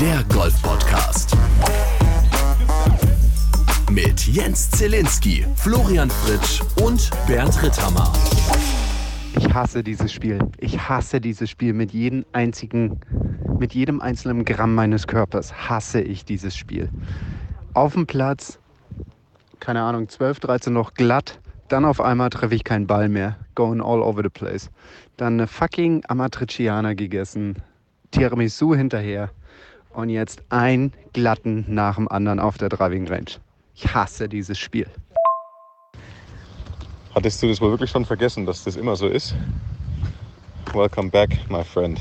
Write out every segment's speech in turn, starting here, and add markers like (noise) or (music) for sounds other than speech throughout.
Der Golf Podcast. Mit Jens Zielinski, Florian Fritsch und Bernd Ritthammer. Ich hasse dieses Spiel. Ich hasse dieses Spiel mit jedem einzigen, mit jedem einzelnen Gramm meines Körpers hasse ich dieses Spiel. Auf dem Platz, keine Ahnung, 12, 13 noch glatt, dann auf einmal treffe ich keinen Ball mehr. Going all over the place. Dann eine fucking Amatriciana gegessen, Tiramisu hinterher und jetzt ein glatten nach dem anderen auf der Driving Range. Ich hasse dieses Spiel. Hattest du das wohl wirklich schon vergessen, dass das immer so ist? Welcome back, my friend.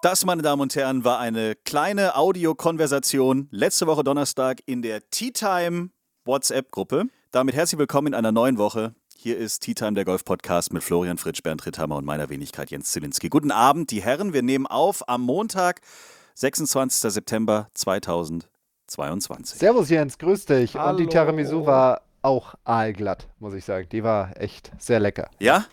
Das, meine Damen und Herren, war eine kleine Audiokonversation letzte Woche Donnerstag in der Tea Time WhatsApp-Gruppe. Damit herzlich willkommen in einer neuen Woche. Hier ist Tea Time, der Golf-Podcast mit Florian Fritsch, Bernd Ritthammer und meiner Wenigkeit Jens Zielinski. Guten Abend, die Herren. Wir nehmen auf am Montag, 26. September 2022. Servus Jens, grüß dich. Hallo. Und die Tiramisu war auch aalglatt, muss ich sagen. Die war echt sehr lecker. Ja?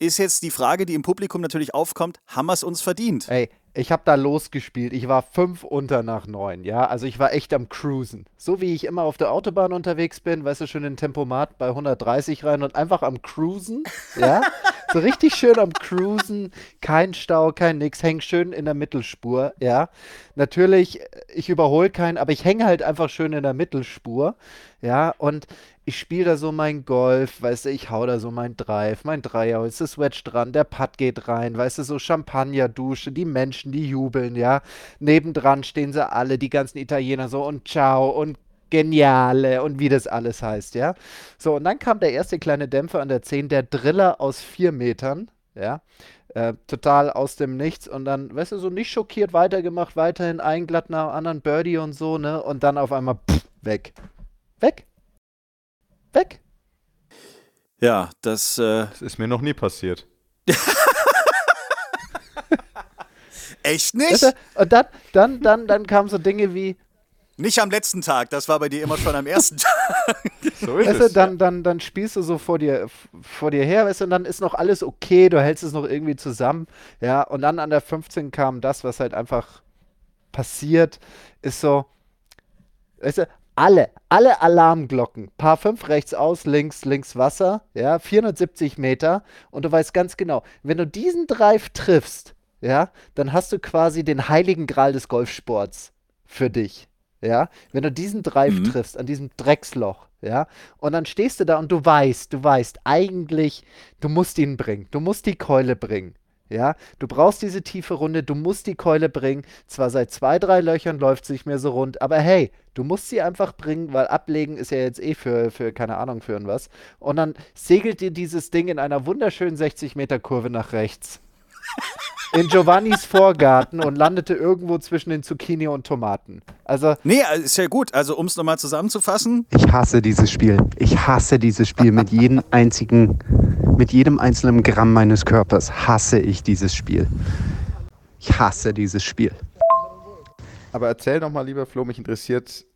Ist jetzt die Frage, die im Publikum natürlich aufkommt, haben wir es uns verdient? Ey, ich habe da losgespielt. Ich war fünf unter nach neun, ja. Also ich war echt am Cruisen. So wie ich immer auf der Autobahn unterwegs bin, weißt du, schön in Tempomat bei 130 rein und einfach am Cruisen, ja. (laughs) so richtig schön am Cruisen. Kein Stau, kein nix. Häng schön in der Mittelspur, ja. Natürlich, ich überhole keinen, aber ich hänge halt einfach schön in der Mittelspur, ja. Und ich spiele da so mein Golf, weißt du, ich hau da so mein Drive, mein Dreier, ist das Wedge dran, der Putt geht rein, weißt du, so Champagnerdusche, die Menschen, die jubeln, ja. Nebendran stehen sie alle, die ganzen Italiener so und ciao und geniale und wie das alles heißt, ja. So, und dann kam der erste kleine Dämpfer an der 10, der Driller aus vier Metern, ja. Äh, total aus dem Nichts und dann, weißt du, so nicht schockiert weitergemacht, weiterhin ein glatt nach anderen Birdie und so, ne, und dann auf einmal pff, weg. Weg. Weg. Ja, das. Äh, Das ist mir noch nie passiert. (laughs) echt nicht? Und dann, dann, dann, dann kamen so Dinge wie, Nicht am letzten Tag, das war bei dir immer schon am ersten (laughs) Tag. So ist weißt du, es. dann, dann, dann spielst du so vor dir, vor dir her, weißt du, und dann ist noch alles okay, du hältst es noch irgendwie zusammen, ja, und dann an der 15 kam das, was halt einfach passiert, ist so, weißt du, alle, alle Alarmglocken, Paar 5 rechts aus, links, links Wasser, ja, 470 Meter, und du weißt ganz genau, wenn du diesen Drive triffst, ja, dann hast du quasi den heiligen Gral des Golfsports für dich. Ja, wenn du diesen Drive Mhm. triffst, an diesem Drecksloch, ja, und dann stehst du da und du weißt, du weißt, eigentlich, du musst ihn bringen, du musst die Keule bringen, ja, du brauchst diese tiefe Runde, du musst die Keule bringen, zwar seit zwei, drei Löchern läuft es nicht mehr so rund, aber hey, du musst sie einfach bringen, weil ablegen ist ja jetzt eh für, für keine Ahnung, für irgendwas, und dann segelt dir dieses Ding in einer wunderschönen 60 Meter Kurve nach rechts (laughs) in Giovannis Vorgarten und landete irgendwo zwischen den Zucchini und Tomaten. Also, Nee, also ist ja gut. Also, um es nochmal zusammenzufassen, ich hasse dieses Spiel. Ich hasse dieses Spiel mit jedem einzigen, mit jedem einzelnen Gramm meines Körpers hasse ich dieses Spiel. Ich hasse dieses Spiel. Aber erzähl doch mal, lieber Flo, mich interessiert,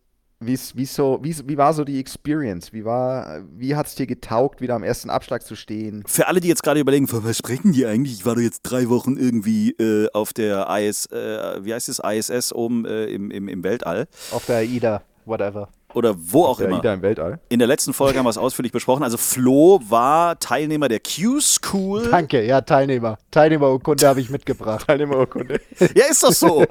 wie's, wie's so, wie, wie war so die Experience? Wie, war, wie hat es dir getaugt, wieder am ersten Abschlag zu stehen? für alle, die jetzt gerade überlegen, von was sprechen die eigentlich? Ich war doch jetzt drei Wochen irgendwie äh, auf der IS, äh, wie heißt es, ISS oben äh, im, im, im Weltall. Auf der AIDA, whatever. Oder wo auch Der immer. Ida im Weltall. In der letzten Folge haben wir es ausführlich besprochen. Also Flo war Teilnehmer der Q-School. Danke, ja, Teilnehmer. Teilnehmerurkunde habe ich mitgebracht. (laughs) Teilnehmerurkunde. (laughs) Ja, ist doch so.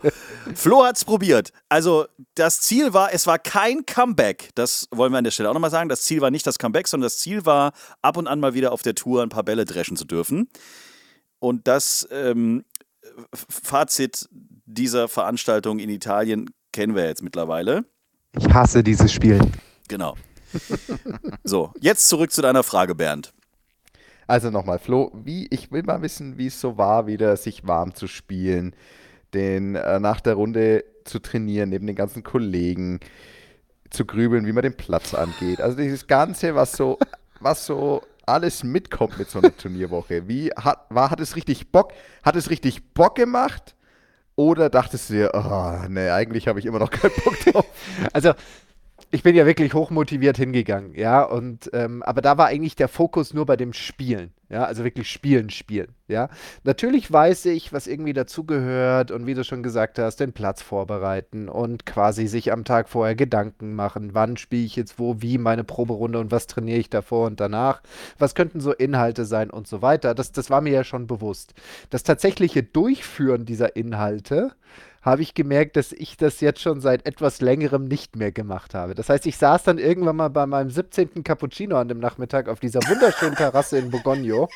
Flo hat es probiert. Also das Ziel war, es war kein Comeback. Das wollen wir an der Stelle auch nochmal sagen. Das Ziel war nicht das Comeback, sondern das Ziel war, ab und an mal wieder auf der Tour ein paar Bälle dreschen zu dürfen. Und das ähm, Fazit dieser Veranstaltung in Italien kennen wir jetzt mittlerweile. Ich hasse dieses Spiel. Genau. So, jetzt zurück zu deiner Frage, Bernd. Also nochmal, Flo, wie, ich will mal wissen, wie es so war, wieder sich warm zu spielen, den äh, nach der Runde zu trainieren, neben den ganzen Kollegen, zu grübeln, wie man den Platz angeht. Also dieses Ganze, was so, was so alles mitkommt mit so einer Turnierwoche. Wie hat, war, hat es richtig Bock? Hat es richtig Bock gemacht? Oder dachtest du dir, oh, nee, eigentlich habe ich immer noch keinen Bock drauf? (laughs) Also, ich bin ja wirklich hochmotiviert hingegangen, ja, und ähm, aber da war eigentlich der Fokus nur bei dem Spielen, ja, also wirklich spielen, spielen, ja. Natürlich weiß ich, was irgendwie dazugehört und wie du schon gesagt hast, den Platz vorbereiten und quasi sich am Tag vorher Gedanken machen, wann spiele ich jetzt wo, wie meine Proberunde und was trainiere ich davor und danach, was könnten so Inhalte sein und so weiter. Das, das war mir ja schon bewusst. Das tatsächliche Durchführen dieser Inhalte habe ich gemerkt, dass ich das jetzt schon seit etwas längerem nicht mehr gemacht habe. Das heißt, ich saß dann irgendwann mal bei meinem 17. Cappuccino an dem Nachmittag auf dieser wunderschönen Terrasse in Bogogno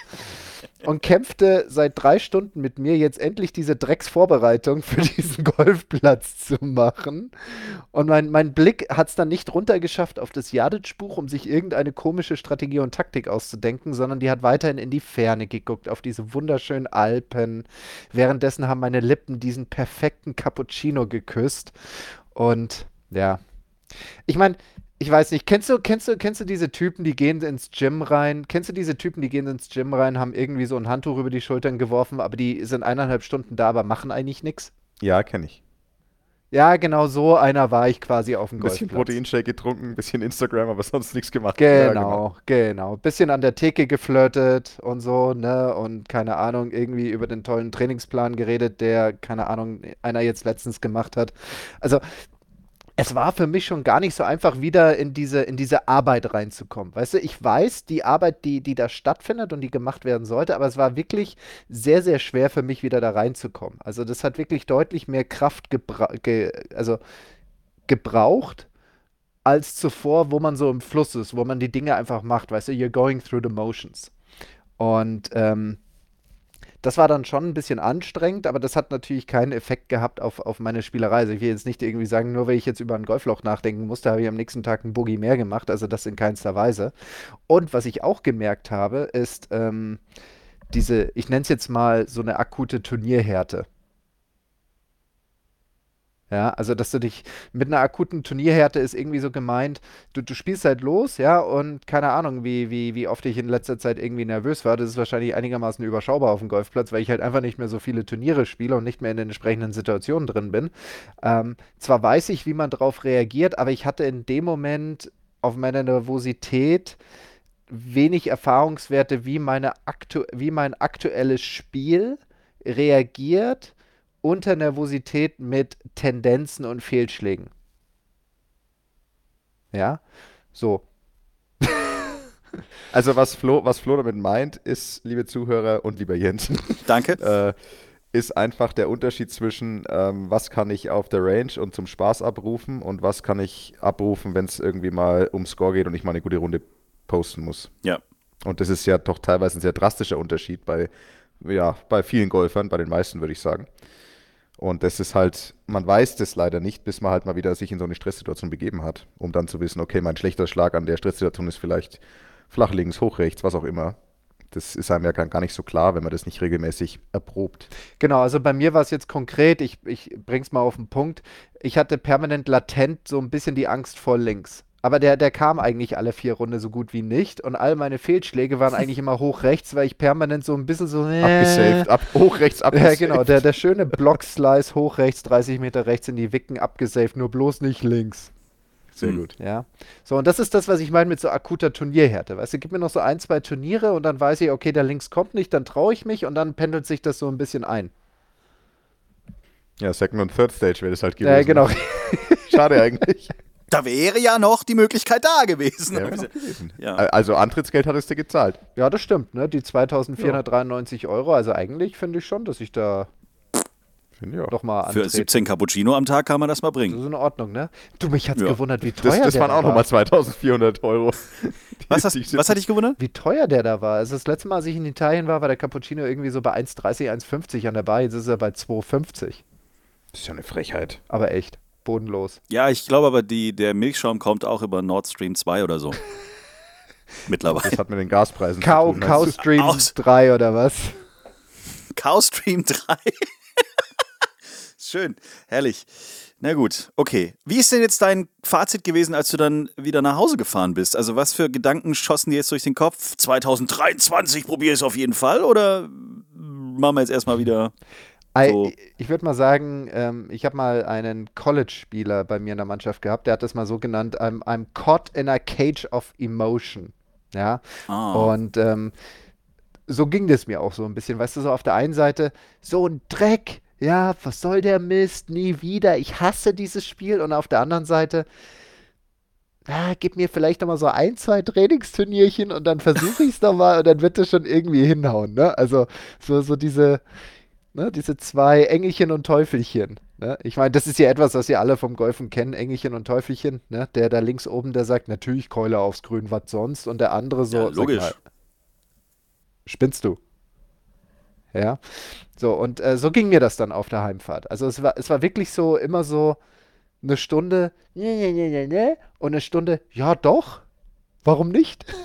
(laughs) und kämpfte seit drei Stunden mit mir, jetzt endlich diese Drecksvorbereitung für diesen (laughs) Golfplatz zu machen. Und mein, mein Blick hat es dann nicht runtergeschafft auf das Jadic-Buch, um sich irgendeine komische Strategie und Taktik auszudenken, sondern die hat weiterhin in die Ferne geguckt, auf diese wunderschönen Alpen. Währenddessen haben meine Lippen diesen perfekten Cappuccino geküsst. Und ja, ich meine, ich weiß nicht, kennst du, kennst du, kennst du diese Typen, die gehen ins Gym rein? Kennst du diese Typen, die gehen ins Gym rein, haben irgendwie so ein Handtuch über die Schultern geworfen, aber die sind eineinhalb Stunden da, aber machen eigentlich nichts? Ja, kenne ich. Ja, genau so einer war ich quasi auf dem Ein bisschen Golfplatz. Proteinshake getrunken, ein bisschen Instagram, aber sonst nichts gemacht. Genau, Ja, genau, genau. Bisschen an der Theke geflirtet und so, ne? Und keine Ahnung, irgendwie über den tollen Trainingsplan geredet, der, keine Ahnung, einer jetzt letztens gemacht hat. Also, es war für mich schon gar nicht so einfach, wieder in diese, in diese Arbeit reinzukommen. Weißt du, ich weiß, die Arbeit, die, die da stattfindet und die gemacht werden sollte, aber es war wirklich sehr, sehr schwer für mich, wieder da reinzukommen. Also, das hat wirklich deutlich mehr Kraft gebra ge also, gebraucht als zuvor, wo man so im Fluss ist, wo man die Dinge einfach macht. Weißt du, you're going through the motions. Und ähm, das war dann schon ein bisschen anstrengend, aber das hat natürlich keinen Effekt gehabt auf, auf meine Spielerei. Also ich will jetzt nicht irgendwie sagen, nur weil ich jetzt über ein Golfloch nachdenken musste, habe ich am nächsten Tag einen Boogie mehr gemacht. Also das in keinster Weise. Und was ich auch gemerkt habe, ist ähm, diese, ich nenne es jetzt mal so eine akute Turnierhärte. Ja, also dass du dich mit einer akuten Turnierhärte ist irgendwie so gemeint, du, du spielst halt los, ja, und keine Ahnung, wie, wie, wie oft ich in letzter Zeit irgendwie nervös war. Das ist wahrscheinlich einigermaßen überschaubar auf dem Golfplatz, weil ich halt einfach nicht mehr so viele Turniere spiele und nicht mehr in den entsprechenden Situationen drin bin. Ähm, zwar weiß ich, wie man darauf reagiert, aber ich hatte in dem Moment auf meiner Nervosität wenig Erfahrungswerte, wie, meine aktu wie mein aktuelles Spiel reagiert unter Nervosität mit Tendenzen und Fehlschlägen. Ja, so. (laughs) Also was Flo, was Flo damit meint, ist, liebe Zuhörer und lieber Jens, (laughs) Danke. (laughs) äh, ist einfach der Unterschied zwischen, ähm, was kann ich auf der Range und zum Spaß abrufen und was kann ich abrufen, wenn es irgendwie mal um Score geht und ich mal eine gute Runde posten muss. Ja. Und das ist ja doch teilweise ein sehr drastischer Unterschied bei, ja, bei vielen Golfern, bei den meisten würde ich sagen. Und das ist halt, man weiß das leider nicht, bis man halt mal wieder sich in so eine Stresssituation begeben hat, um dann zu wissen, okay, mein schlechter Schlag an der Stresssituation ist vielleicht flach links, hoch rechts, was auch immer. Das ist einem ja gar nicht so klar, wenn man das nicht regelmäßig erprobt. Genau, also bei mir war es jetzt konkret, ich, ich bring's mal auf den Punkt. Ich hatte permanent latent so ein bisschen die Angst vor links. Aber der, der kam eigentlich alle vier Runden so gut wie nicht. Und all meine Fehlschläge waren eigentlich immer hoch rechts, weil ich permanent so ein bisschen so. Äh, Abgesaved, ab, hoch rechts (laughs) Ja, abgesaved. genau, der, der schöne Block-Slice hoch rechts, 30 Meter rechts in die Wicken abgesaved, nur bloß nicht links. Sehr Hm. gut. Ja. So, und das ist das, was ich meine mit so akuter Turnierhärte. Weißt du, gib mir noch so ein, zwei Turniere und dann weiß ich, okay, der links kommt nicht, dann traue ich mich und dann pendelt sich das so ein bisschen ein. Ja, Second und Third Stage wäre das halt gewesen. Ja, genau. Schade eigentlich. (laughs) Da wäre ja noch die Möglichkeit da gewesen. Noch gewesen. Ja. Also Antrittsgeld hattest du gezahlt. Ja, das stimmt, ne? Die 2493 Euro. Also eigentlich finde ich schon, dass ich da Finde ich auch. doch mal Für antrete. 17 Cappuccino am Tag kann man das mal Das bringen. ist in Ordnung, ne? Du, mich hat's Ja. gewundert, wie teuer Das, das der waren da auch nochmal 2400 Euro. (laughs) Was, hast, was hat dich gewundert? Wie teuer der da war. Also das letzte Mal, als ich in Italien war, war der Cappuccino irgendwie so bei 1,30, 1,50 an der Bar. Jetzt ist er bei 2,50. Das ist ja eine Frechheit. Aber echt, bodenlos. Ja, ich glaube aber, die, der Milchschaum kommt auch über Nord Stream 2 oder so. (laughs) Mittlerweile. Das hat mit den Gaspreisen Cow, zu tun. Cow du? Stream Aus- 3 oder was? Cow Stream 3. (laughs) Schön, herrlich. Na gut, okay. Wie ist denn jetzt dein Fazit gewesen, als du dann wieder nach Hause gefahren bist? Also was für Gedanken schossen dir jetzt durch den Kopf? 2023 probier es auf jeden Fall oder machen wir jetzt erstmal wieder So. Ich würde mal sagen, ähm, ich habe mal einen College-Spieler bei mir in der Mannschaft gehabt, der hat das mal so genannt, I'm, I'm caught in a cage of emotion. Ja, Ah. und ähm, so ging das mir auch so ein bisschen. Weißt du, so auf der einen Seite, so ein Dreck, ja, was soll der Mist, nie wieder, ich hasse dieses Spiel. Und auf der anderen Seite, ah, gib mir vielleicht noch mal so ein, zwei Trainingsturnierchen und dann versuche ich es nochmal und dann wird das schon irgendwie hinhauen. Ne? Also so, so diese, ne, diese zwei Engelchen und Teufelchen. Ne? Ich meine, das ist ja etwas, was ihr alle vom Golfen kennen, Engelchen und Teufelchen. Ne? Der da links oben, der sagt, natürlich Keule aufs Grün, was sonst? Und der andere so, Ja, logisch. mal, spinnst du? Ja. So, und äh, so ging mir das dann auf der Heimfahrt. Also es war, es war wirklich so, immer so eine Stunde, ne, ne, ne, ne, ne, und eine Stunde, ja doch, warum nicht? (laughs)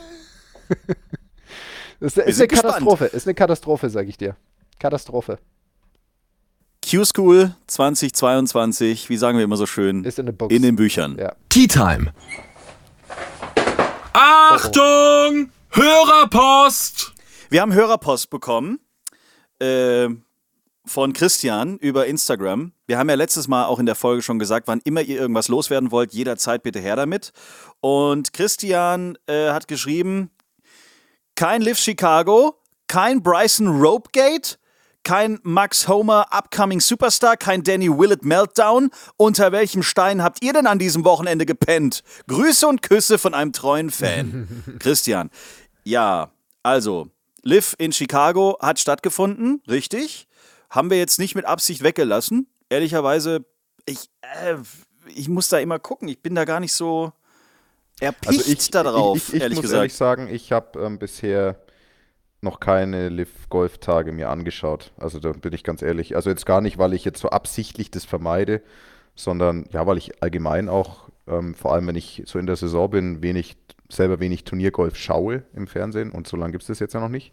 Das ist, ist eine gespannt. Katastrophe, ist eine Katastrophe, sag ich dir. Katastrophe. Q-School 2022, wie sagen wir immer so schön, Ist in Box. in den Büchern. Ja. Tea Time. Achtung! Hörerpost! Wir haben Hörerpost bekommen äh, von Christian über Instagram. Wir haben ja letztes Mal auch in der Folge schon gesagt, wann immer ihr irgendwas loswerden wollt, jederzeit bitte her damit. Und Christian äh, hat geschrieben, kein Liv Chicago, kein Bryson Ropegate, kein Max Homer Upcoming Superstar, kein Danny Willett Meltdown. Unter welchem Stein habt ihr denn an diesem Wochenende gepennt? Grüße und Küsse von einem treuen Fan. (laughs) Christian. Ja, also, Liv in Chicago hat stattgefunden, richtig. Haben wir jetzt nicht mit Absicht weggelassen. Ehrlicherweise, ich, äh, ich muss da immer gucken. Ich bin da gar nicht so erpicht Also ich, ich, ich ehrlich muss gesagt. ehrlich sagen, ich habe ähm, bisher noch keine Liv-Golf-Tage mir angeschaut. Also da bin ich ganz ehrlich. Also jetzt gar nicht, weil ich jetzt so absichtlich das vermeide, sondern ja, weil ich allgemein auch, ähm, vor allem wenn ich so in der Saison bin, wenig, selber wenig Turniergolf schaue im Fernsehen und so lange gibt es das jetzt ja noch nicht.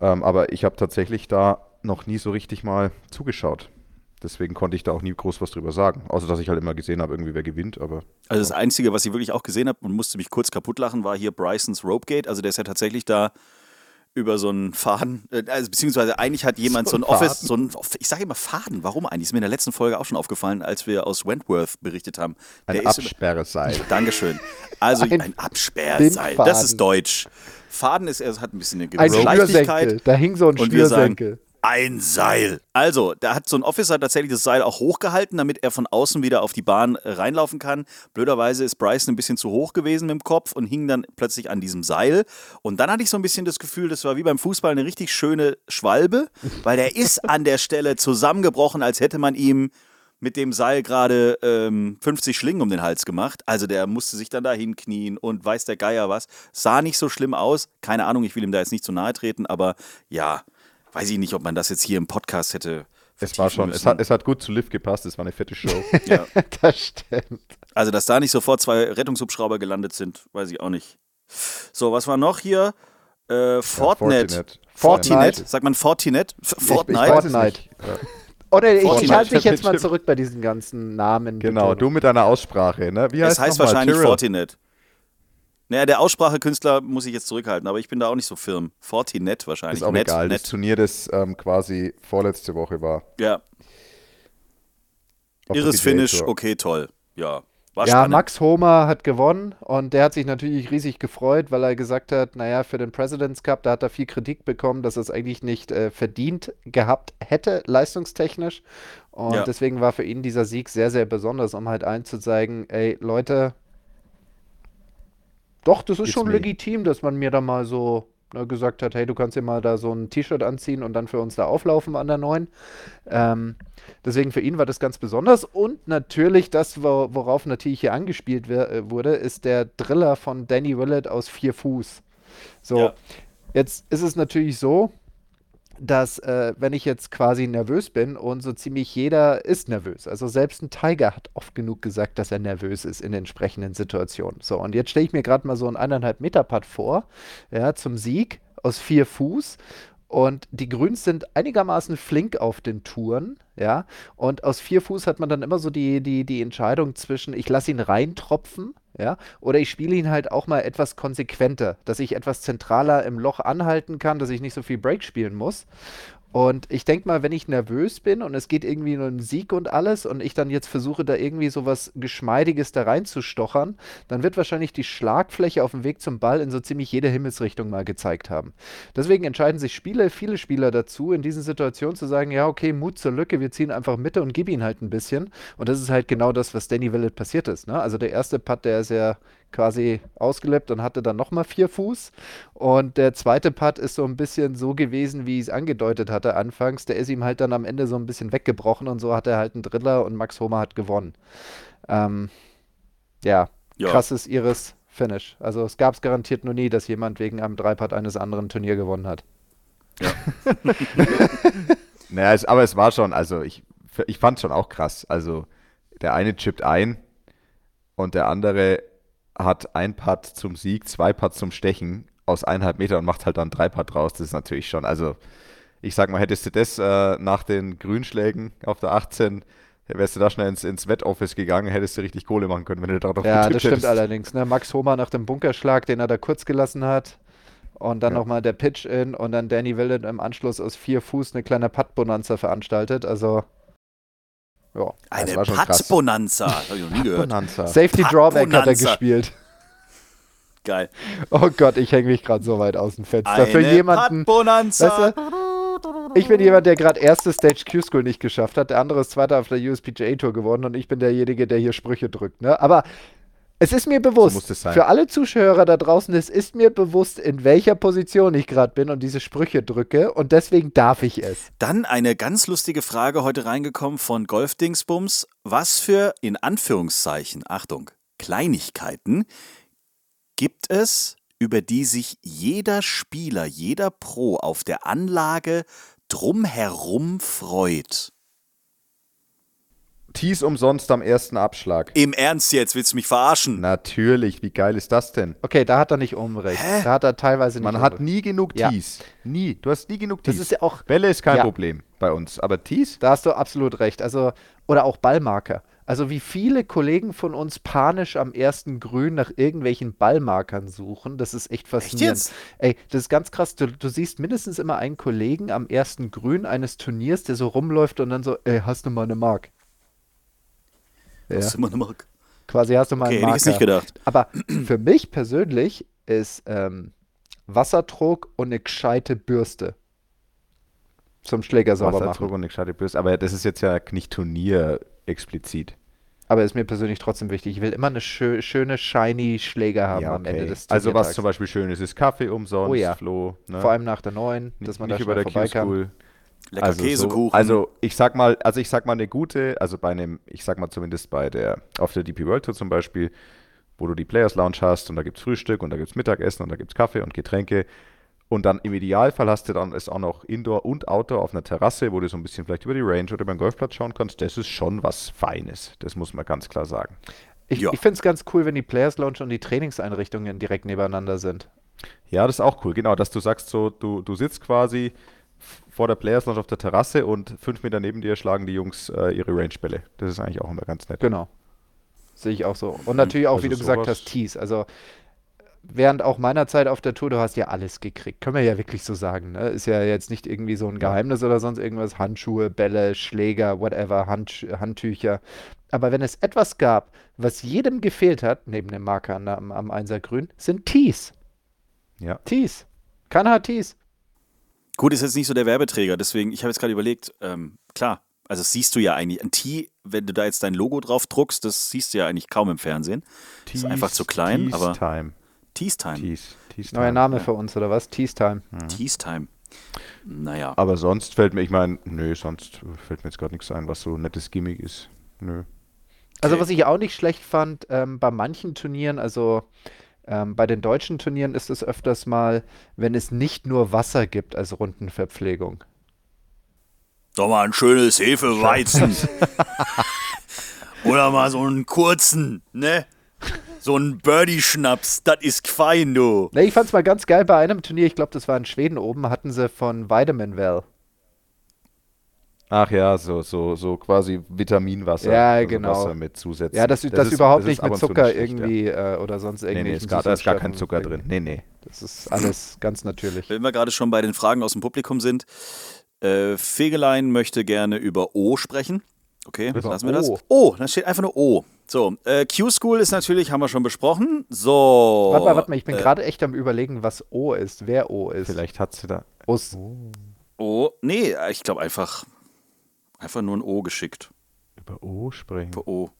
Ähm, aber ich habe tatsächlich da noch nie so richtig mal zugeschaut. Deswegen konnte ich da auch nie groß was drüber sagen. Außer dass ich halt immer gesehen habe, irgendwie wer gewinnt, aber Also das Einzige, was ich wirklich auch gesehen habe und musste mich kurz kaputt lachen, war hier Brysons Ropegate. Also der ist ja tatsächlich da über so einen Faden, äh, also beziehungsweise eigentlich hat jemand so, So ein ein Office, so ein, ich sage immer Faden, warum eigentlich? Ist mir in der letzten Folge auch schon aufgefallen, als wir aus Wentworth berichtet haben. ein ist über- Absperrseil. (laughs) Dankeschön. Also Ein ein, Absperrseil, das ist deutsch. Faden ist, es hat ein bisschen eine Ein gewisse Schnürsenkel. Leichtigkeit. Da hing so ein Und wir sagen, Schnürsenkel. Ein Seil. Also, da hat so ein Officer tatsächlich das Seil auch hochgehalten, damit er von außen wieder auf die Bahn äh, reinlaufen kann. Blöderweise ist Bryson ein bisschen zu hoch gewesen mit dem Kopf und hing dann plötzlich an diesem Seil. Und dann hatte ich so ein bisschen das Gefühl, das war wie beim Fußball eine richtig schöne Schwalbe, weil der ist an der Stelle zusammengebrochen, als hätte man ihm mit dem Seil gerade ähm, 50 Schlingen um den Hals gemacht. Also der musste sich dann da hinknien und weiß der Geier was. Sah nicht so schlimm aus. Keine Ahnung, ich will ihm da jetzt nicht zu nahe treten, aber ja, weiß ich nicht, ob man das jetzt hier im Podcast hätte. Es war schon, es hat, es hat gut zu Liv gepasst, es war eine fette Show. (laughs) ja. (laughs) Das stimmt. Also, dass da nicht sofort zwei Rettungshubschrauber gelandet sind, weiß ich auch nicht. So, was war noch hier? Äh, Fortinet. Fortinet. Fortinet. Fortnite. Sagt man Fortinet? F- Fortnite? Ich es Fortnite. Ja. Oder ich, ich Fortnite. halte mich jetzt mal zurück bei diesen ganzen Namen. Genau, du mit deiner Aussprache, ne? Wie heißt es heißt nochmal? wahrscheinlich Tyrrell. Fortinet. Naja, der Aussprachekünstler muss ich jetzt zurückhalten, aber ich bin da auch nicht so firm. Fortinet wahrscheinlich. Ist auch Net, egal. Das Net. Turnier, das ähm, quasi vorletzte Woche war. Ja, auf irres Finish, okay, toll. Ja, Ja. Max Homer hat gewonnen und der hat sich natürlich riesig gefreut, weil er gesagt hat, naja, für den President's Cup, da hat er viel Kritik bekommen, dass er es eigentlich nicht äh, verdient gehabt hätte, leistungstechnisch. Und Ja. deswegen war für ihn dieser Sieg sehr, sehr besonders, um halt allen zu zeigen, ey, Leute, doch, das ist It's schon me. legitim, dass man mir da mal so ne, gesagt hat, hey, du kannst dir mal da so ein T-Shirt anziehen und dann für uns da auflaufen an der neuen. Ähm, deswegen für ihn war das ganz besonders. Und natürlich das, wo, worauf natürlich hier angespielt äh, wurde, ist der Driller von Danny Willett aus vier Fuß. So, Ja. jetzt ist es natürlich so, dass äh, wenn ich jetzt quasi nervös bin und so ziemlich jeder ist nervös. Also selbst ein Tiger hat oft genug gesagt, dass er nervös ist in entsprechenden Situationen. So, und jetzt stelle ich mir gerade mal so einen eineinhalb Meter Putt vor, ja, zum Sieg aus vier Fuß. Und die Grüns sind einigermaßen flink auf den Touren, ja. Und aus vier Fuß hat man dann immer so die, die, die Entscheidung zwischen, ich lasse ihn reintropfen, ja, oder ich spiele ihn halt auch mal etwas konsequenter, dass ich etwas zentraler im Loch anhalten kann, dass ich nicht so viel Break spielen muss. Und ich denke mal, wenn ich nervös bin und es geht irgendwie nur um Sieg und alles und ich dann jetzt versuche, da irgendwie sowas Geschmeidiges da reinzustochern, dann wird wahrscheinlich die Schlagfläche auf dem Weg zum Ball in so ziemlich jede Himmelsrichtung mal gezeigt haben. Deswegen entscheiden sich Spiele, viele Spieler dazu, in diesen Situationen zu sagen, ja, okay, Mut zur Lücke, wir ziehen einfach Mitte und gib ihn halt ein bisschen. Und das ist halt genau das, was Danny Willett passiert ist. Ne? Also der erste Putt, der ist ja quasi ausgelebt und hatte dann nochmal vier Fuß. Und der zweite Putt ist so ein bisschen so gewesen, wie ich es angedeutet hatte anfangs. Der ist ihm halt dann am Ende so ein bisschen weggebrochen und so hat er halt einen Driller und Max Homer hat gewonnen. Ähm, ja, Ja. krasses Iris Finish. Also es gab es garantiert noch nie, dass jemand wegen einem Dreipad eines anderen Turnier gewonnen hat. (laughs) Naja, es, aber es war schon, also ich, ich fand es schon auch krass. Also der eine chippt ein und der andere hat ein Putt zum Sieg, zwei Putts zum Stechen aus eineinhalb Meter und macht halt dann drei Putt raus. Das ist natürlich schon, also ich sag mal, hättest du das äh, nach den Grünschlägen auf der 18, wärst du da schnell ins, ins Wettoffice gegangen, hättest du richtig Kohle machen können, wenn du da drauf Ja, das stimmt hättest. allerdings. Ne? Max Homer nach dem Bunkerschlag, den er da kurz gelassen hat. Und dann Ja. nochmal der Pitch-In und dann Danny Willett im Anschluss aus vier Fuß eine kleine Putt-Bonanza veranstaltet. Also, ja. Eine. Putt-Bonanza. Habe ich noch nie gehört. Bonanza. Safety Drawback hat er gespielt. Geil. Oh Gott, ich hänge mich gerade so weit aus dem Fenster. Für Eine jemanden, Putt-Bonanza. weißt du, ich bin jemand, der gerade erste Stage Q-School nicht geschafft hat. Der andere ist Zweiter auf der USPGA Tour geworden und ich bin derjenige, der hier Sprüche drückt. Ne? Aber es ist mir bewusst, muss es sein. für alle Zuschauer da draußen, es ist mir bewusst, in welcher Position ich gerade bin und diese Sprüche drücke und deswegen darf ich es. Dann eine ganz lustige Frage heute reingekommen von Golfdingsbums. Was für, in Anführungszeichen, Achtung, Kleinigkeiten gibt es, über die sich jeder Spieler, jeder Pro auf der Anlage drumherum freut? Tees umsonst am ersten Abschlag. Im Ernst jetzt, willst du mich verarschen? Natürlich, wie geil ist das denn? Okay, da hat er nicht unrecht. Hä? Da hat er teilweise nicht Man hat unrecht. nie genug Ja. Tees. Nie. Du hast nie genug Das Tees. ist ja auch, Bälle ist kein Ja. Problem bei uns, aber Tees? da hast du absolut recht. Also, oder auch Ballmarker. Also wie viele Kollegen von uns panisch am ersten Grün nach irgendwelchen Ballmarkern suchen, das ist echt faszinierend. jetzt? Ey, das ist ganz krass. Du, du siehst mindestens immer einen Kollegen am ersten Grün eines Turniers, der so rumläuft und dann so, ey, hast du mal eine Mark? Ja, Das ist immer eine Mark. quasi hast du mal Okay, einen hätte ich Marker. nicht gedacht. Aber für mich persönlich ist ähm, Wasserdruck und eine gescheite Bürste zum Schläger sauber Wasserdruck machen. und eine gescheite Bürste. Aber das ist jetzt ja nicht Turnier explizit. Aber ist mir persönlich trotzdem wichtig. Ich will immer eine schö schöne, shiny Schläger haben Ja, am Ende okay. des Also was Turniertags. zum Beispiel schön ist, ist Kaffee umsonst, Oh ja. Flo. Ne? Vor allem nach der neuen, dass man nicht da über der vorbei kann. Q-School. Lecker Also, Käsekuchen. so, also ich sag mal, also ich sag mal eine gute, also bei einem, ich sag mal zumindest bei der, auf der DP World Tour zum Beispiel, wo du die Players Lounge hast und da gibt's Frühstück und da gibt's Mittagessen und da gibt's Kaffee und Getränke und dann im Idealfall hast du dann es auch noch Indoor und Outdoor auf einer Terrasse, wo du so ein bisschen vielleicht über die Range oder über den Golfplatz schauen kannst. Das ist schon was Feines. Das muss man ganz klar sagen. Ich, Ja. ich finde es ganz cool, wenn die Players Lounge und die Trainingseinrichtungen direkt nebeneinander sind. Ja, das ist auch cool. Genau, dass du sagst, so, du, du sitzt quasi vor der Players Lounge auf der Terrasse und fünf Meter neben dir schlagen die Jungs äh, ihre Range-Bälle. Das ist eigentlich auch immer ganz nett. Genau. Sehe ich auch so. Und natürlich auch, Also wie du gesagt hast, Tees. Also während auch meiner Zeit auf der Tour, du hast ja alles gekriegt. Können wir ja wirklich so sagen. Ne? Ist ja jetzt nicht irgendwie so ein Geheimnis oder sonst irgendwas. Handschuhe, Bälle, Schläger, whatever, Hand, Handtücher. Aber wenn es etwas gab, was jedem gefehlt hat, neben dem Marker am, am Einsergrün, sind Tees. Ja. Tees. Keiner hat Tees. Gut, ist jetzt nicht so der Werbeträger, deswegen, ich habe jetzt gerade überlegt, ähm, klar, also das siehst du ja eigentlich. Ein T, wenn du da jetzt dein Logo drauf druckst, das siehst du ja eigentlich kaum im Fernsehen. ist einfach zu klein, Tease aber- Time. Tease Time. Tease, Tease Neuer. Name für uns, oder was? Tees Time. Tease Time. Naja. Aber sonst fällt mir, ich meine, nö, sonst fällt mir jetzt gerade nichts ein, was so ein nettes Gimmick ist. Nö. Also Okay. was ich auch nicht schlecht fand, ähm, bei manchen Turnieren, also ähm, bei den deutschen Turnieren ist es öfters mal, wenn es nicht nur Wasser gibt als Rundenverpflegung. Doch mal ein schönes Hefeweizen. (laughs) Oder mal so einen kurzen, ne? So ein Birdie-Schnaps, das ist fein, du. Ne, ich fand's mal ganz geil bei einem Turnier, ich glaube, das war in Schweden oben, hatten sie von Vitamin Well. Ach ja, so, so, so quasi Vitaminwasser. Ja, also genau. Wasser mit Zusätzen. Ja, das, das, ist- überhaupt das nicht mit Zucker irgendwie äh, oder sonst Ja. irgendwie. Nee, nee, ist gar, da ist gar kein Zucker drin. Nee, nee. Das ist alles ganz natürlich. Wenn wir gerade schon bei den Fragen aus dem Publikum sind, Äh, Fegelein möchte gerne über O sprechen. Okay, Über lassen wir das. O. O, da steht einfach nur O. So, äh, Q-School ist natürlich, haben wir schon besprochen. So. Warte mal, warte mal, ich bin äh, gerade echt am überlegen, was O ist, wer O ist. Vielleicht hat sie da. Us. O, nee, ich glaube einfach, einfach nur ein O geschickt. Über O sprechen. Für O.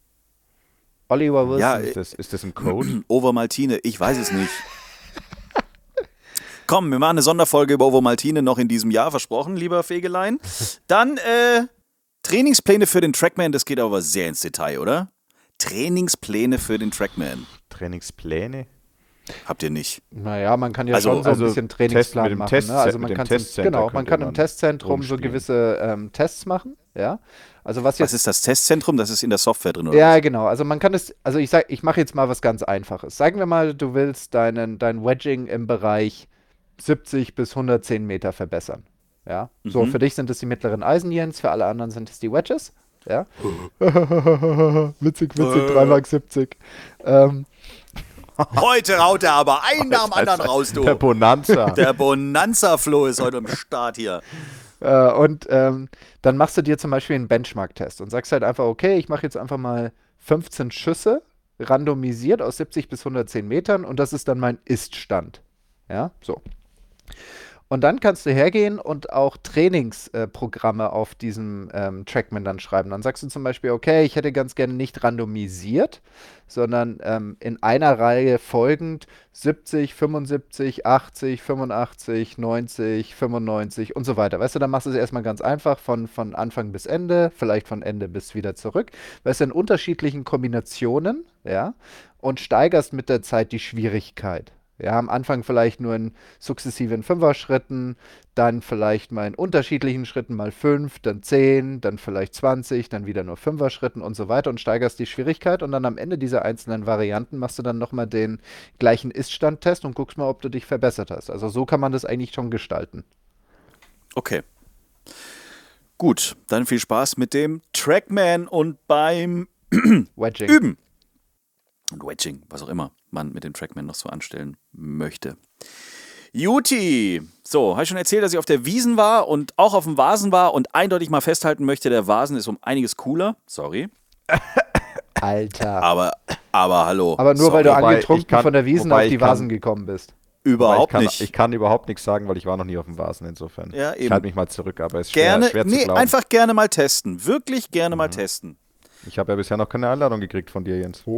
Oliver Wilson. Ja, Ist das, ist das ein Code? (clears throat) Ovomaltine, ich weiß es nicht. (laughs) Komm, wir machen eine Sonderfolge über Ovomaltine noch in diesem Jahr, versprochen, lieber Fegelein. Dann äh, Trainingspläne für den Trackman, das geht aber sehr ins Detail, oder? Trainingspläne für den Trackman. Trainingspläne? Habt ihr nicht? Naja, man kann ja Also- schon so also ein bisschen Test- Trainingsplan mit dem machen. Test- ne? Also man kann genau, man kann im Testzentrum so gewisse ähm, Tests machen. Ja, also was Was jetzt ist das Testzentrum? Das ist in der Software drin, oder? Ja, genau. Also man kann es, also ich sag, ich mache jetzt mal was ganz Einfaches. Sagen wir mal, du willst deinen, dein Wedging im Bereich 70 bis 110 Meter verbessern. Ja. So, Mhm. für dich sind es die mittleren Eisenjens, für alle anderen sind es die Wedges. Ja. (laughs) witzig, witzig, 3 Mark 70. Ähm, (laughs) Heute haut er aber einen nach dem anderen raus, du. Der Bonanza. (laughs) Der Bonanza-Flow ist heute am Start hier. Äh, und ähm, dann machst du dir zum Beispiel einen Benchmark-Test und sagst halt einfach, okay, ich mache jetzt einfach mal 15 Schüsse, randomisiert aus 70 bis 110 Metern und das ist dann mein Ist-Stand. Ja, so. Und dann kannst du hergehen und auch Trainingsprogramme auf diesem ähm, Trackman dann schreiben. Dann sagst du zum Beispiel, okay, ich hätte ganz gerne nicht randomisiert, sondern ähm, in einer Reihe folgend 70, 75, 80, 85, 90, 95 und so weiter. Weißt du, dann machst du es erstmal ganz einfach von, von Anfang bis Ende, vielleicht von Ende bis wieder zurück. Weißt du, in unterschiedlichen Kombinationen, ja, und steigerst mit der Zeit die Schwierigkeit. Ja, am Anfang vielleicht nur in sukzessiven Fünfer-Schritten, dann vielleicht mal in unterschiedlichen Schritten mal fünf, dann zehn, dann vielleicht 20, dann wieder nur Fünfer-Schritten und so weiter und steigerst die Schwierigkeit und dann am Ende dieser einzelnen Varianten machst du dann nochmal den gleichen Ist-Stand-Test und guckst mal, ob du dich verbessert hast. Also so kann man das eigentlich schon gestalten. Okay. Gut, dann viel Spaß mit dem Trackman und beim (clears throat) Wedging. Üben. Und Wedging, was auch immer man mit dem Trackman noch so anstellen möchte. Juti! So, habe ich schon erzählt, dass ich auf der Wiesen war und auch auf dem Vasen war und eindeutig mal festhalten möchte, der Vasen ist um einiges cooler. Sorry. (laughs) Alter. Aber, aber hallo. Aber nur weil du Wobei, angetrunken ich kann- von der Wiesen auf ich die kann- Vasen gekommen bist. überhaupt ich kann, nicht. Ich kann überhaupt nichts sagen, weil ich war noch nie auf dem Vasen insofern. Ja, Ich eben. halte mich mal zurück, aber es ist schwer, gerne, schwer zu nee, glauben. einfach gerne mal testen. Wirklich gerne Mhm. mal testen. Ich habe ja bisher noch keine Einladung gekriegt von dir, Jens. Äh.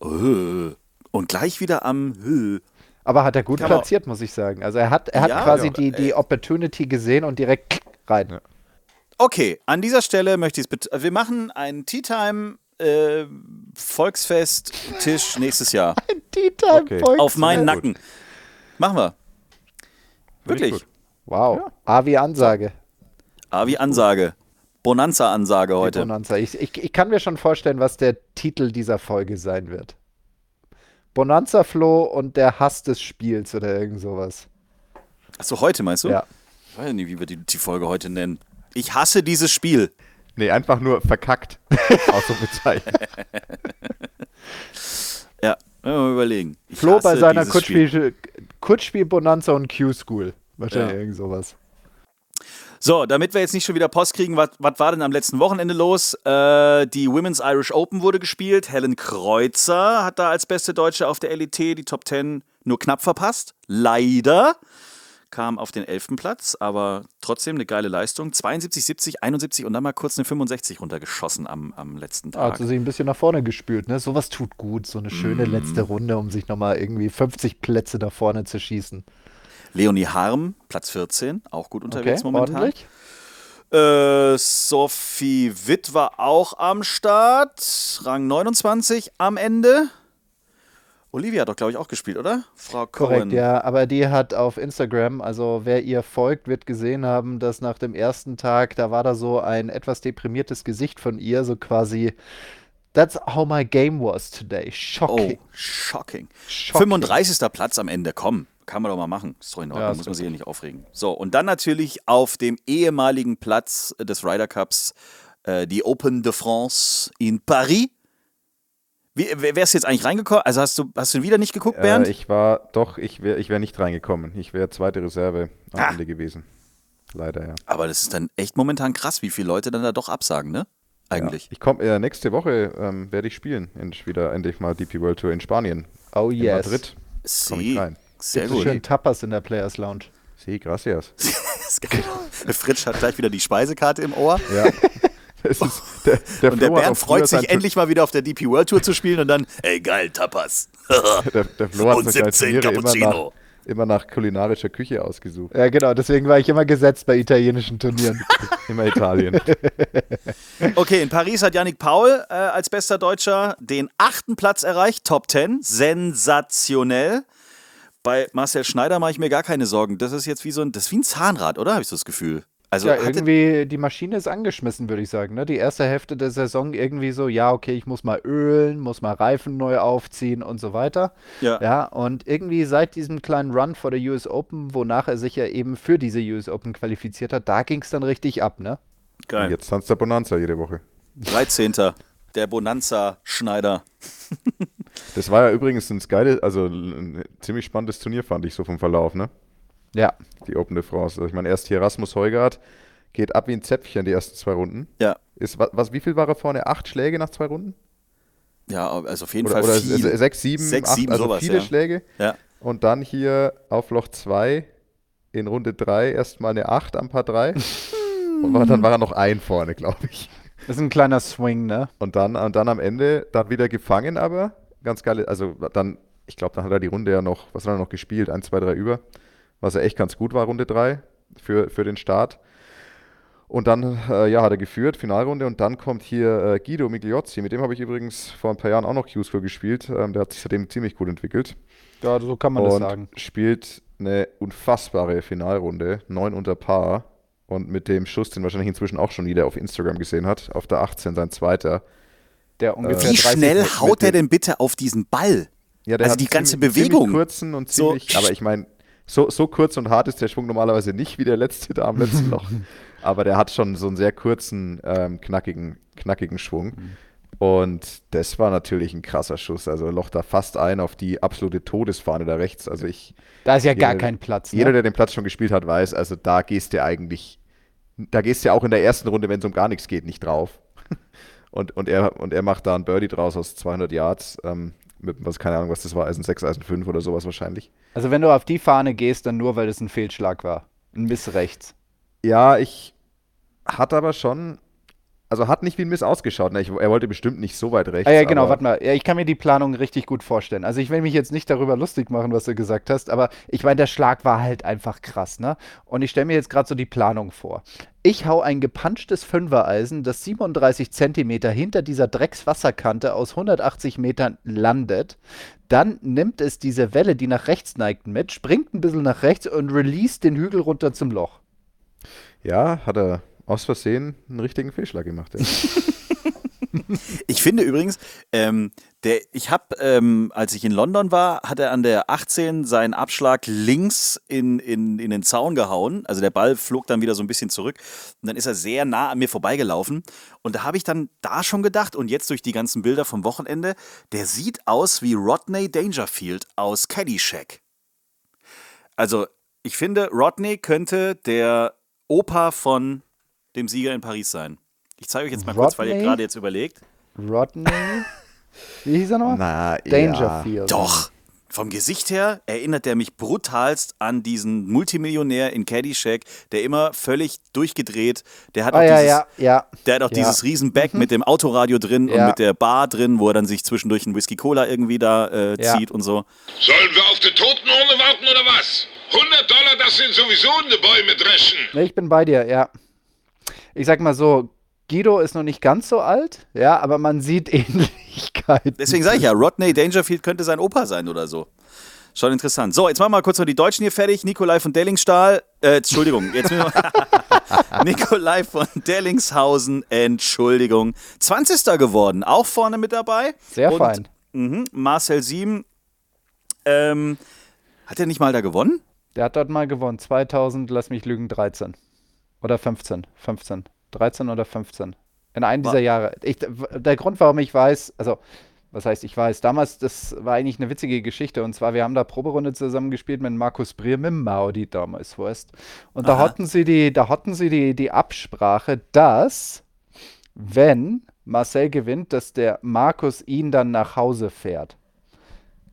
Und gleich wieder am Hö. Aber hat er gut man- platziert, muss ich sagen. Also er hat, er hat Ja, quasi ja, die, die Opportunity gesehen und direkt rein. Ja. Okay, an dieser Stelle möchte ich es bitte. Wir machen einen Tea Time äh, Volksfest Tisch nächstes Jahr. (laughs) Tea Time Okay. Volksfest. Auf meinen Nacken. Machen wir. Wirklich. gut. Wow. A wie Ansage. Ah, wie Ansage. Bonanza-Ansage die heute. Bonanza. Ich, ich, ich kann mir schon vorstellen, was der Titel dieser Folge sein wird. Bonanza Flo und der Hass des Spiels oder irgend sowas. Achso, heute meinst du? Ja. Ich weiß nicht, wie wir die, die Folge heute nennen. Ich hasse dieses Spiel. Nee, einfach nur verkackt. (laughs) Ausrufezeichen. (laughs) Ja, mal überlegen. Ich Flo bei seiner Spiel. Kurzspiel, und Q-School. Wahrscheinlich Ja. irgend sowas. So, damit wir jetzt nicht schon wieder Post kriegen, was war denn am letzten Wochenende los? Äh, die Women's Irish Open wurde gespielt. Helen Kreuzer hat da als beste Deutsche auf der LET die Top 10 nur knapp verpasst. Leider kam auf den 11. Platz, aber trotzdem eine geile Leistung. 72, 70, 71 und dann mal kurz eine 65 runtergeschossen am, am letzten Tag. hat sie sich ein bisschen nach vorne gespült, ne? Sowas tut gut. So eine schöne Mm. letzte Runde, um sich nochmal irgendwie 50 Plätze nach vorne zu schießen. Leonie Harm, Platz 14, auch gut unterwegs Okay, momentan. ordentlich. Äh, Sophie Witt war auch am Start. Rang 29 am Ende. Olivia hat doch, glaube ich, auch gespielt, oder? Frau Cohen. Korrekt, ja. Aber die hat auf Instagram, also wer ihr folgt, wird gesehen haben, dass nach dem ersten Tag, da war da so ein etwas deprimiertes Gesicht von ihr, so quasi, that's how my game was today. Oh, Shocking. shocking. Shocking. 35. Platz am Ende, komm. Kann man doch mal machen. Ist doch in Ordnung, Ja, ist muss man sich ja nicht aufregen. So, und dann natürlich auf dem ehemaligen Platz des Ryder Cups äh, die Open de France in Paris. Wie, wer wärst du jetzt eigentlich reingekommen? Also hast du, hast du wieder nicht geguckt, Bernd? Äh, ich war, doch, ich wäre ich wär nicht reingekommen. Ich wäre zweite Reserve am Ah. Ende gewesen. Leider, ja. Aber das ist dann echt momentan krass, wie viele Leute dann da doch absagen, ne? Eigentlich. Ja. Ich komme äh, nächste Woche ähm, werde ich spielen. Endlich wieder endlich mal DP World Tour in Spanien. Oh In yes. Madrid. Komm ich rein. Sehr gut. schön Tapas in der Players Lounge. Sí, gracias. (laughs) Der Fritsch hat gleich wieder die Speisekarte im Ohr. Ja. (laughs) Das ist, der, der Und der Flo hat Bernd freut sich endlich mal wieder auf der DP World Tour zu spielen und dann, ey geil, Tapas. (laughs) Der, der Flo hat Und seine 17 Turniere immer nach, Cappuccino. immer nach kulinarischer Küche ausgesucht. Ja, genau, deswegen war ich immer gesetzt bei italienischen Turnieren. Immer Italien. Okay, in Paris hat Yannick Paul äh, als bester Deutscher den achten Platz erreicht, Top 10. Sensationell. Bei Marcel Schneider mache ich mir gar keine Sorgen. Das ist jetzt wie so ein, das ist wie ein Zahnrad, oder? Habe ich so das Gefühl. Also ja, irgendwie, die Maschine ist angeschmissen, würde ich sagen. Ne? Die erste Hälfte der Saison irgendwie so, ja, okay, ich muss mal ölen, muss mal Reifen neu aufziehen und so weiter. Ja. Ja, und irgendwie seit diesem kleinen Run vor der US Open, wonach er sich ja eben für diese US Open qualifiziert hat, da ging es dann richtig ab, ne? geil. Jetzt tanzt der Bonanza jede Woche. 13. Der Bonanza Schneider. (laughs) Das war ja übrigens ein geile, also ein ziemlich spannendes Turnier, fand ich so vom Verlauf, ne? Ja. Die Open de France. Also ich meine, erst hier Rasmus Heugart geht ab wie ein Zäpfchen die ersten zwei Runden. Ja. Ist, was, was, wie viel war er vorne? Acht Schläge nach zwei Runden? Ja, also auf jeden Oder, Fall oder viel. se- sechs, sieben, Sechs, acht, sieben, also sowas, viele ja. Schläge. Ja. Und dann hier auf Loch 2 in Runde 3 erstmal eine 8 am Paar 3. (laughs) und war, dann war er noch ein vorne, glaube ich. Das ist ein kleiner Swing, ne? Und dann, und dann am Ende dann wieder gefangen, aber ganz geil. Also dann, ich glaube, dann hat er die Runde ja noch, was hat er noch gespielt? 1, 2, 3 über. Was ja echt ganz gut war, Runde 3 für, für den Start. Und dann, äh, ja, hat er geführt, Finalrunde. Und dann kommt hier äh, Guido Migliozzi. Mit dem habe ich übrigens vor ein paar Jahren auch noch Q-School gespielt. Ähm, der hat sich seitdem ziemlich gut entwickelt. Ja, so kann man das und sagen. spielt eine unfassbare Finalrunde, 9 unter Paar. Und mit dem Schuss, den wahrscheinlich inzwischen auch schon jeder auf Instagram gesehen hat, auf der 18 sein zweiter. Der ungefähr Wie 30 schnell mit- haut dem- denn bitte auf diesen Ball? Ja, der Also hat die ganze ziemlich, Bewegung. Ziemlich kurzen und So- ziemlich, aber ich meine, so, so kurz und hart ist der Schwung normalerweise nicht wie der letzte da am letzten (laughs) Loch. Aber der hat schon so einen sehr kurzen, ähm, knackigen, knackigen Schwung. Und das war natürlich ein krasser Schuss. Also Loch da fast ein auf die absolute Todesfahne da rechts. Also ich, Da ist ja gar Jeder- kein Platz. jeder, Ne? der den Platz schon gespielt hat, weiß, also da gehst du eigentlich, da gehst du ja auch in der ersten Runde, wenn es um gar nichts geht, nicht drauf. (laughs) Und, und, er, und er macht da einen Birdie draus aus 200 Yards. Ähm, mit, was, keine Ahnung, was das war, Eisen 6, Eisen 5 oder sowas wahrscheinlich. Also wenn du auf die Fahne gehst, dann nur, weil das ein Fehlschlag war. Ein Miss rechts. Ja, ich hat aber schon, also hat nicht wie ein Miss ausgeschaut. Ne? Ich, er wollte bestimmt nicht so weit rechts. Ah ja, genau, warte mal. Ja, ich kann mir die Planung richtig gut vorstellen. Also ich will mich jetzt nicht darüber lustig machen, was du gesagt hast, aber ich meine, der Schlag war halt einfach krass, ne? Und ich stelle mir jetzt gerade so die Planung vor. Ich hau ein gepanschtes Fünfereisen, das 37 Zentimeter hinter dieser Dreckswasserkante aus 180 Metern landet. Dann nimmt es diese Welle, die nach rechts neigt, mit, springt ein bisschen nach rechts und release den Hügel runter zum Loch. Ja, hat er aus Versehen einen richtigen Fehlschlag gemacht. Ja. (laughs) Ich finde übrigens, ähm, der, ich habe, ähm, als ich in London war, hat er an der 18 seinen Abschlag links in, in, in den Zaun gehauen. Also der Ball flog dann wieder so ein bisschen zurück. Und dann ist er sehr nah an mir vorbeigelaufen. Und da habe ich dann da schon gedacht, und jetzt durch die ganzen Bilder vom Wochenende, der sieht aus wie Rodney Dangerfield aus Caddyshack. Also, ich finde, Rodney könnte der Opa von dem Sieger in Paris sein. Ich zeige euch jetzt mal kurz, weil ihr Rodney? gerade jetzt überlegt. Rodney? Wie hieß er nochmal? Na, ja. Dangerfield. Doch. Vom Gesicht her erinnert er mich brutalst an diesen Multimillionär in Caddyshack, der immer völlig durchgedreht, der hat Ah auch ja, dieses, ja, ja. der hat auch Ja. dieses riesen Back mit dem Autoradio drin und Ja. mit der Bar drin, wo er dann sich zwischendurch einen Whisky Cola irgendwie da äh, Ja. zieht und so. Sollen wir auf die Totenurne warten oder was? 100 Dollar, das sind sowieso in die Bäume dreschen. Ne, Ich bin bei dir, ja. Ich sag mal so, Guido ist noch nicht ganz so alt, ja, aber man sieht (laughs) Ähnlichkeiten. Deswegen sage ich ja, Rodney Dangerfield könnte sein Opa sein oder so. Schon interessant. So, jetzt machen wir mal kurz noch die Deutschen hier fertig. Nikolai von Dellingstahl, äh, Entschuldigung, jetzt (laughs) Nikolai von Dellingshausen, Entschuldigung. 20. geworden, auch vorne mit dabei. Sehr Und, fein. Mhm, Marcel Sieben, ähm, hat er nicht mal da gewonnen? Der hat dort mal gewonnen. 2000, lass mich lügen, 13. Oder 15. 15. 13 oder 15. In einem dieser Jahre. Ich, der Grund, warum ich weiß, also Was heißt, ich weiß, damals, das war eigentlich eine witzige Geschichte. Und zwar, wir haben da Proberunde zusammen gespielt mit Markus Brier, mit Maudi damals, weißt. Und da Aha. hatten sie die, da hatten sie die, die Absprache, dass, wenn Marcel gewinnt, dass der Markus ihn dann nach Hause fährt.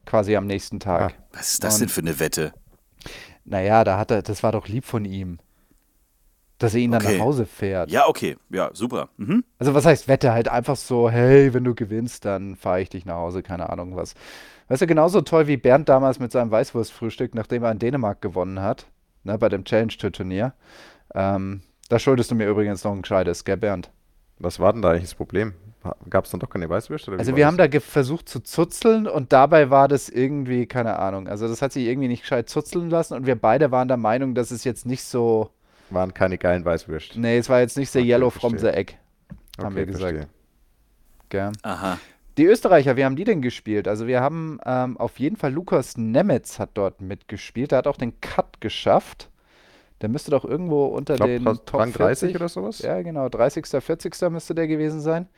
Quasi am nächsten Tag. Was ist das denn für eine Wette? Naja, da hat er, das war doch lieb von ihm. Dass er ihn dann Okay. nach Hause fährt. Ja, okay. Ja, super. Mhm. Also was heißt Wette? Halt einfach so, hey, wenn du gewinnst, dann fahre ich dich nach Hause, keine Ahnung was. Weißt du, genauso toll wie Bernd damals mit seinem Weißwurstfrühstück, nachdem er in Dänemark gewonnen hat, ne, bei dem Challenge-Tour-Turnier. Ähm, da schuldest du mir übrigens noch ein gescheites, gell, Bernd? Was war denn da eigentlich das Problem? Gab es dann doch keine Weißwürste? Also wir das? haben da versucht zu zuzeln und dabei war das irgendwie, keine Ahnung, also das hat sich irgendwie nicht gescheit zuzeln lassen und wir beide waren der Meinung, dass es jetzt nicht so, Waren keine geilen Weißwürste. nee, es war jetzt nicht so Okay, yellow from the verstehe. egg, haben wir gesagt. verstehe. Gell? Aha. Die Österreicher, wie haben die denn gespielt? Also wir haben ähm, auf jeden Fall Lukas Nemetz hat dort mitgespielt. Der hat auch den Cut geschafft. Der müsste doch irgendwo unter Ich glaub, den Rang Top 30 40 oder sowas? Ja, genau. 30., 40. müsste der gewesen sein.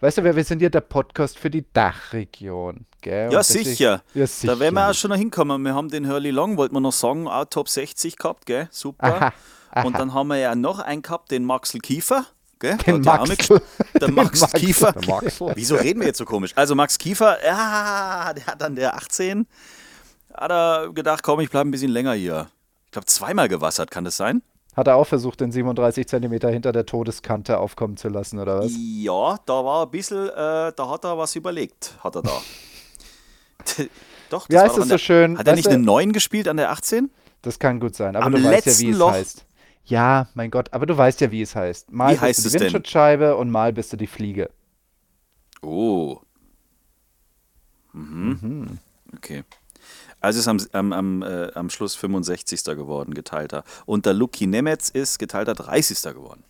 Weißt du, wer wir sind hier der Podcast für die Dachregion. Gell? Ja, sicher. Ja, sicher. Da wären wir auch schon noch hinkommen. Wir haben den Hurley Long, wollten wir noch sagen, auch Top 60 gehabt, gell? Super. Aha, aha. Und dann haben wir ja noch einen gehabt, den Maxel Kiefer. Gell? Den (laughs) Der ja Maxl. mit- Der Max Maxl. Kiefer. Der Maxl. Wieso reden wir jetzt so komisch? Also Max Kiefer, ja, der hat dann der 18, hat er gedacht, komm, ich bleibe ein bisschen länger hier. Ich glaube, zweimal gewassert, kann das sein? Hat er auch versucht, den 37 Zentimeter hinter der Todeskante aufkommen zu lassen, oder was? Ja, da war ein bisschen, äh, da hat er was überlegt, hat er da. (laughs) Doch, das Wie war heißt doch es an so der, schön? Hat er nicht eine 9 gespielt an der 18? Das kann gut sein, aber Am du weißt ja, wie es Loch. heißt. Ja, mein Gott, aber du weißt ja, wie es heißt. Mal Wie bist heißt du die? Windschutzscheibe und mal bist du die Fliege. Oh. Mhm. Okay. Also ist am, am, am, äh, am Schluss 65. geworden, geteilter. Und der Luki Nemetz ist geteilter 30. geworden.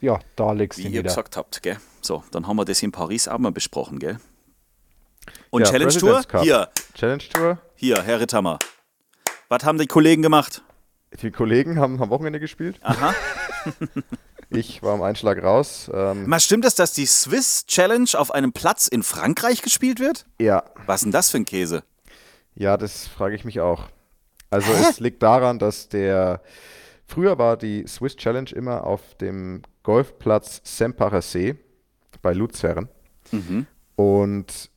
Ja, da legst du Wie ihr wieder. gesagt habt, gell? So, dann haben wir das in Paris auch mal besprochen, gell? Und Ja, Challenge Tour? Hier, Challenge Tour. hier, Herr Ritthammer. Was haben die Kollegen gemacht? Die Kollegen haben am Wochenende gespielt. Aha. (laughs) Ich war am Einschlag raus. Ähm, Mal stimmt es, dass die Swiss Challenge auf einem Platz in Frankreich gespielt wird? ja, Was ist denn das für ein Käse? ja, das frage ich mich auch. Also es liegt daran, dass der früher war die Swiss Challenge immer auf dem Golfplatz Sempacher See bei Luzern. Und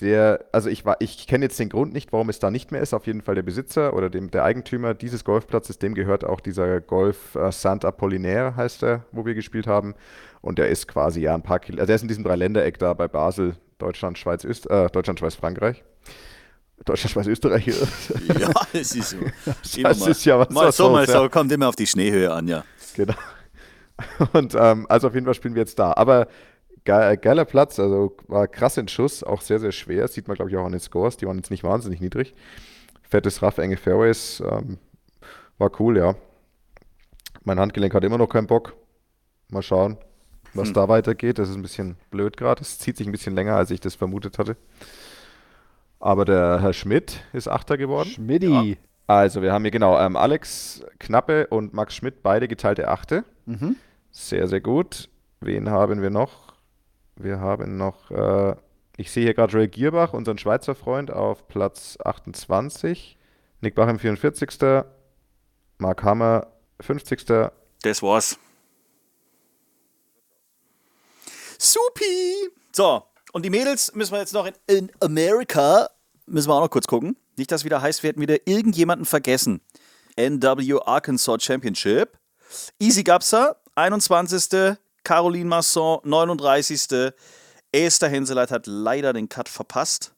der, also ich war, ich kenne jetzt den Grund nicht, warum es da nicht mehr ist. Auf jeden Fall der Besitzer oder dem, der Eigentümer dieses Golfplatzes, dem gehört auch dieser Golf äh, Saint Apollinaire, heißt er, wo wir gespielt haben. Und der ist quasi ja ein paar Kilometer, also der ist in diesem Dreiländereck da bei Basel, Deutschland, Schweiz, Öst, äh, Deutschland, Schweiz, Frankreich. Deutschland, Schweiz, Österreich. (laughs) Ja, es ist so. Das ist ja was Mal so, mal anderes, ja. so. Kommt immer auf die Schneehöhe an, ja. Genau. (laughs) Und ähm, also auf jeden Fall spielen wir jetzt da. Aber ge geiler Platz, also war krass in Schuss, auch sehr, sehr schwer. Sieht man, glaube ich, auch an den Scores. Die waren jetzt nicht wahnsinnig niedrig. Fettes Raff, enge Fairways. Ähm, war cool, ja. Mein Handgelenk hat immer noch keinen Bock. Mal schauen, was da weitergeht. Das ist ein bisschen blöd gerade. Es zieht sich ein bisschen länger, als ich das vermutet hatte. Aber der Herr Schmidt ist Achter geworden. Schmidti. Also, wir haben hier genau ähm, Alex Knappe und Max Schmidt, beide geteilte Achte. Sehr, sehr gut. Wen haben wir noch? Wir haben noch, äh, ich sehe hier gerade Ray Gierbach, unseren Schweizer Freund, auf Platz 28. Nick Bach im 44. Mark Hammer 50. Das war's. Supi! So, und die Mädels müssen wir jetzt noch in, in Amerika, müssen wir auch noch kurz gucken. Nicht, dass wieder heißt, wir hätten wieder irgendjemanden vergessen. NW Arkansas Championship. Easy Gapsa, 21. Caroline Masson, 39. Esther Henseleit hat leider den Cut verpasst.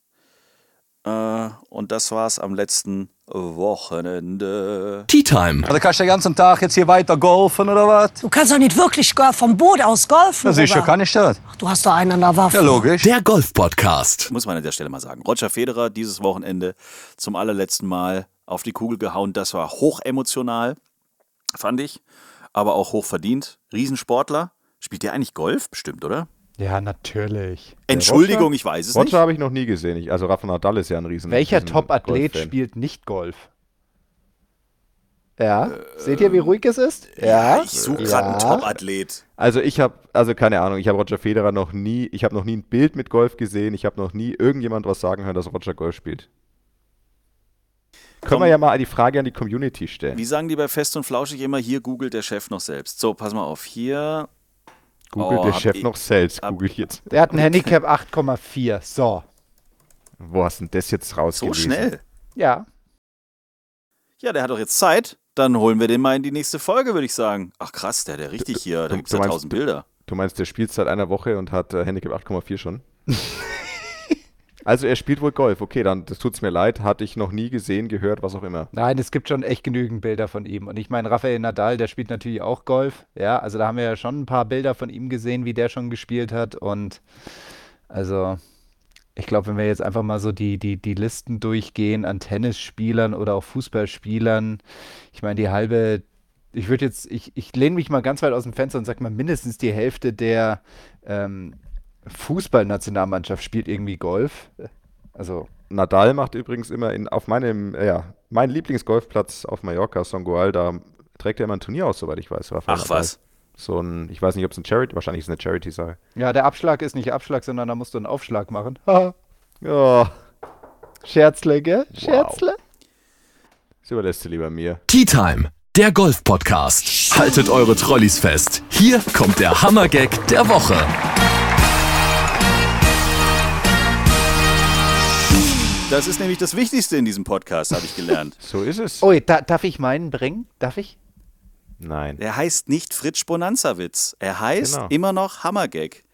Äh, und das war's am letzten Wochenende. Tea Time. Also kannst du den ganzen Tag jetzt hier weiter golfen oder was? Du kannst doch nicht wirklich vom Boot aus golfen. Ja, sicher kann ich das. Ach, Du hast doch einen an der Waffe. Ja, logisch. Der Golf Podcast. muss man an der Stelle mal sagen. Roger Federer dieses Wochenende zum allerletzten Mal auf die Kugel gehauen. Das war hochemotional, fand ich, aber auch hochverdient. Riesensportler. Spielt der eigentlich Golf? Bestimmt, oder? Ja, natürlich. Entschuldigung, ich weiß es Roger nicht. habe ich noch nie gesehen. Ich, also Rafa Nadal ist ja ein riesen Welcher Top-Athlet spielt nicht Golf? Ja. Seht ihr, wie ruhig es ist? Ja. Ich suche gerade einen Top-Athlet. Also ich habe, also keine Ahnung, ich habe Roger Federer noch nie, ich habe noch nie ein Bild mit Golf gesehen, ich habe noch nie irgendjemand was sagen hören, dass Roger Golf spielt. Können Komm. wir ja mal die Frage an die Community stellen. Wie sagen die bei Fest und Flauschig immer, hier googelt der Chef noch selbst. So, pass mal auf, hier. Googelt Oh, der Chef ich- noch selbst, google ich jetzt. Der hat ein Handicap 8,4. So. Wo hast denn das jetzt So rausgelesen? schnell. Ja. Ja, der hat doch jetzt Zeit. Dann holen wir den mal in die nächste Folge, würde ich sagen. Ach krass, der hat ja richtig hier. Da gibt es ja tausend Bilder. Du meinst, der spielt seit einer Woche und hat äh, Handicap 8,4 schon? (laughs) also er spielt wohl Golf. Okay, dann das tut's mir leid, hatte ich noch nie gesehen, gehört, was auch immer. Nein, es gibt schon echt genügend Bilder von ihm. Und ich meine, Rafael Nadal, der spielt natürlich auch Golf. Ja, also da haben wir ja schon ein paar Bilder von ihm gesehen, wie der schon gespielt hat. Und also, ich glaube, wenn wir jetzt einfach mal so die, die, die Listen durchgehen an Tennisspielern oder auch Fußballspielern, ich meine, die halbe, ich würde jetzt, ich, ich lehne mich mal ganz weit aus dem Fenster und sage mal, mindestens die Hälfte der ähm, Fußballnationalmannschaft spielt irgendwie Golf. Also, Nadal macht übrigens immer in, auf meinem, ja, mein Lieblingsgolfplatz auf Mallorca, Songoal, da trägt er immer ein Turnier aus, soweit ich weiß. Ach Nadal. was. So ein, ich weiß nicht, ob es ein Charity, wahrscheinlich ist es eine Charity-Sache. ja, der Abschlag ist nicht Abschlag, sondern da musst du einen Aufschlag machen. (laughs) Ja, Scherzle, gell? Scherzle? das überlässt du lieber mir. Tea Time, der Golf-Podcast. Haltet eure Trolleys fest. Hier kommt der Hammergag der Woche. Das ist nämlich das Wichtigste in diesem Podcast, habe ich gelernt. (laughs) So ist es. Oh, da, darf ich meinen bringen? Darf ich? Nein. Er heißt nicht Fritsch Bonanza-Witz. Er heißt Genau. immer noch Hammergag.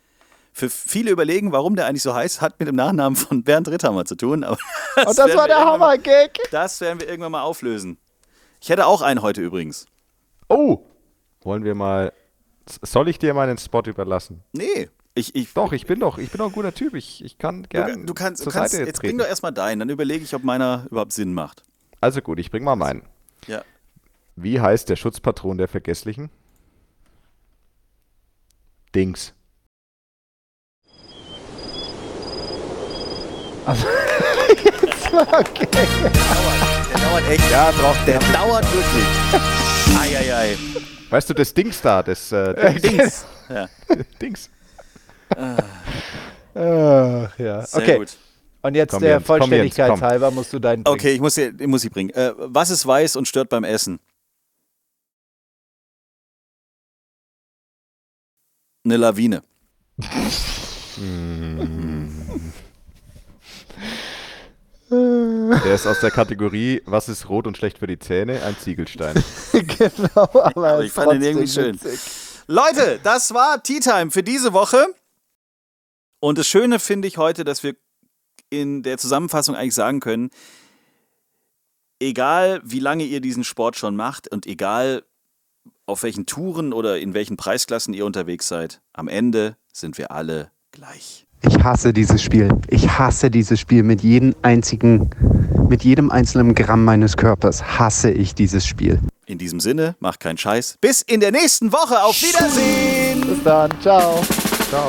Für viele überlegen, warum der eigentlich so heißt, hat mit dem Nachnamen von Bernd Ritthammer zu tun. Aber (laughs) das, Und das war der Hammergag. Das werden wir irgendwann mal auflösen. Ich hätte auch einen heute übrigens. Oh! Wollen wir mal. Soll ich dir meinen Spot überlassen? Nee, ich, ich, Doch, ich bin doch, ich bin doch ein guter Typ. Ich, ich kann du, gerne. du kannst, du zur kannst Seite jetzt bring doch erstmal deinen, dann überlege ich, ob meiner überhaupt Sinn macht. Also gut, ich bring mal meinen. Ja. Wie heißt der Schutzpatron der Vergesslichen? Dings. (laughs) Der dauert echt. Ja, braucht der dauert wirklich. Eieiei. Weißt du, das Dings da, das äh, Dings. Dings. (laughs) Ja, Dings. Ach, ja. sehr okay. gut. Und jetzt Komm, der Jens, komm, Jens, Vollständigkeit komm. halber musst du deinen bringen. Okay, ich muss, hier, ich muss sie bringen. Äh, was ist weiß und stört beim Essen? Eine Lawine. Der ist aus der Kategorie, was ist rot und schlecht für die Zähne? Ein Ziegelstein. (laughs) genau, aber, Aber ich fand ihn irgendwie schön. Leute, das war Tea Time für diese Woche. Und das Schöne finde ich heute, dass wir in der Zusammenfassung eigentlich sagen können, egal wie lange ihr diesen Sport schon macht und egal auf welchen Touren oder in welchen Preisklassen ihr unterwegs seid, am Ende sind wir alle gleich. Ich hasse dieses Spiel. Ich hasse dieses Spiel mit jedem einzigen, mit jedem einzelnen Gramm meines Körpers hasse ich dieses Spiel. In diesem Sinne, macht keinen Scheiß. Bis in der nächsten Woche. Auf Wiedersehen. Bis dann. Ciao. Ciao.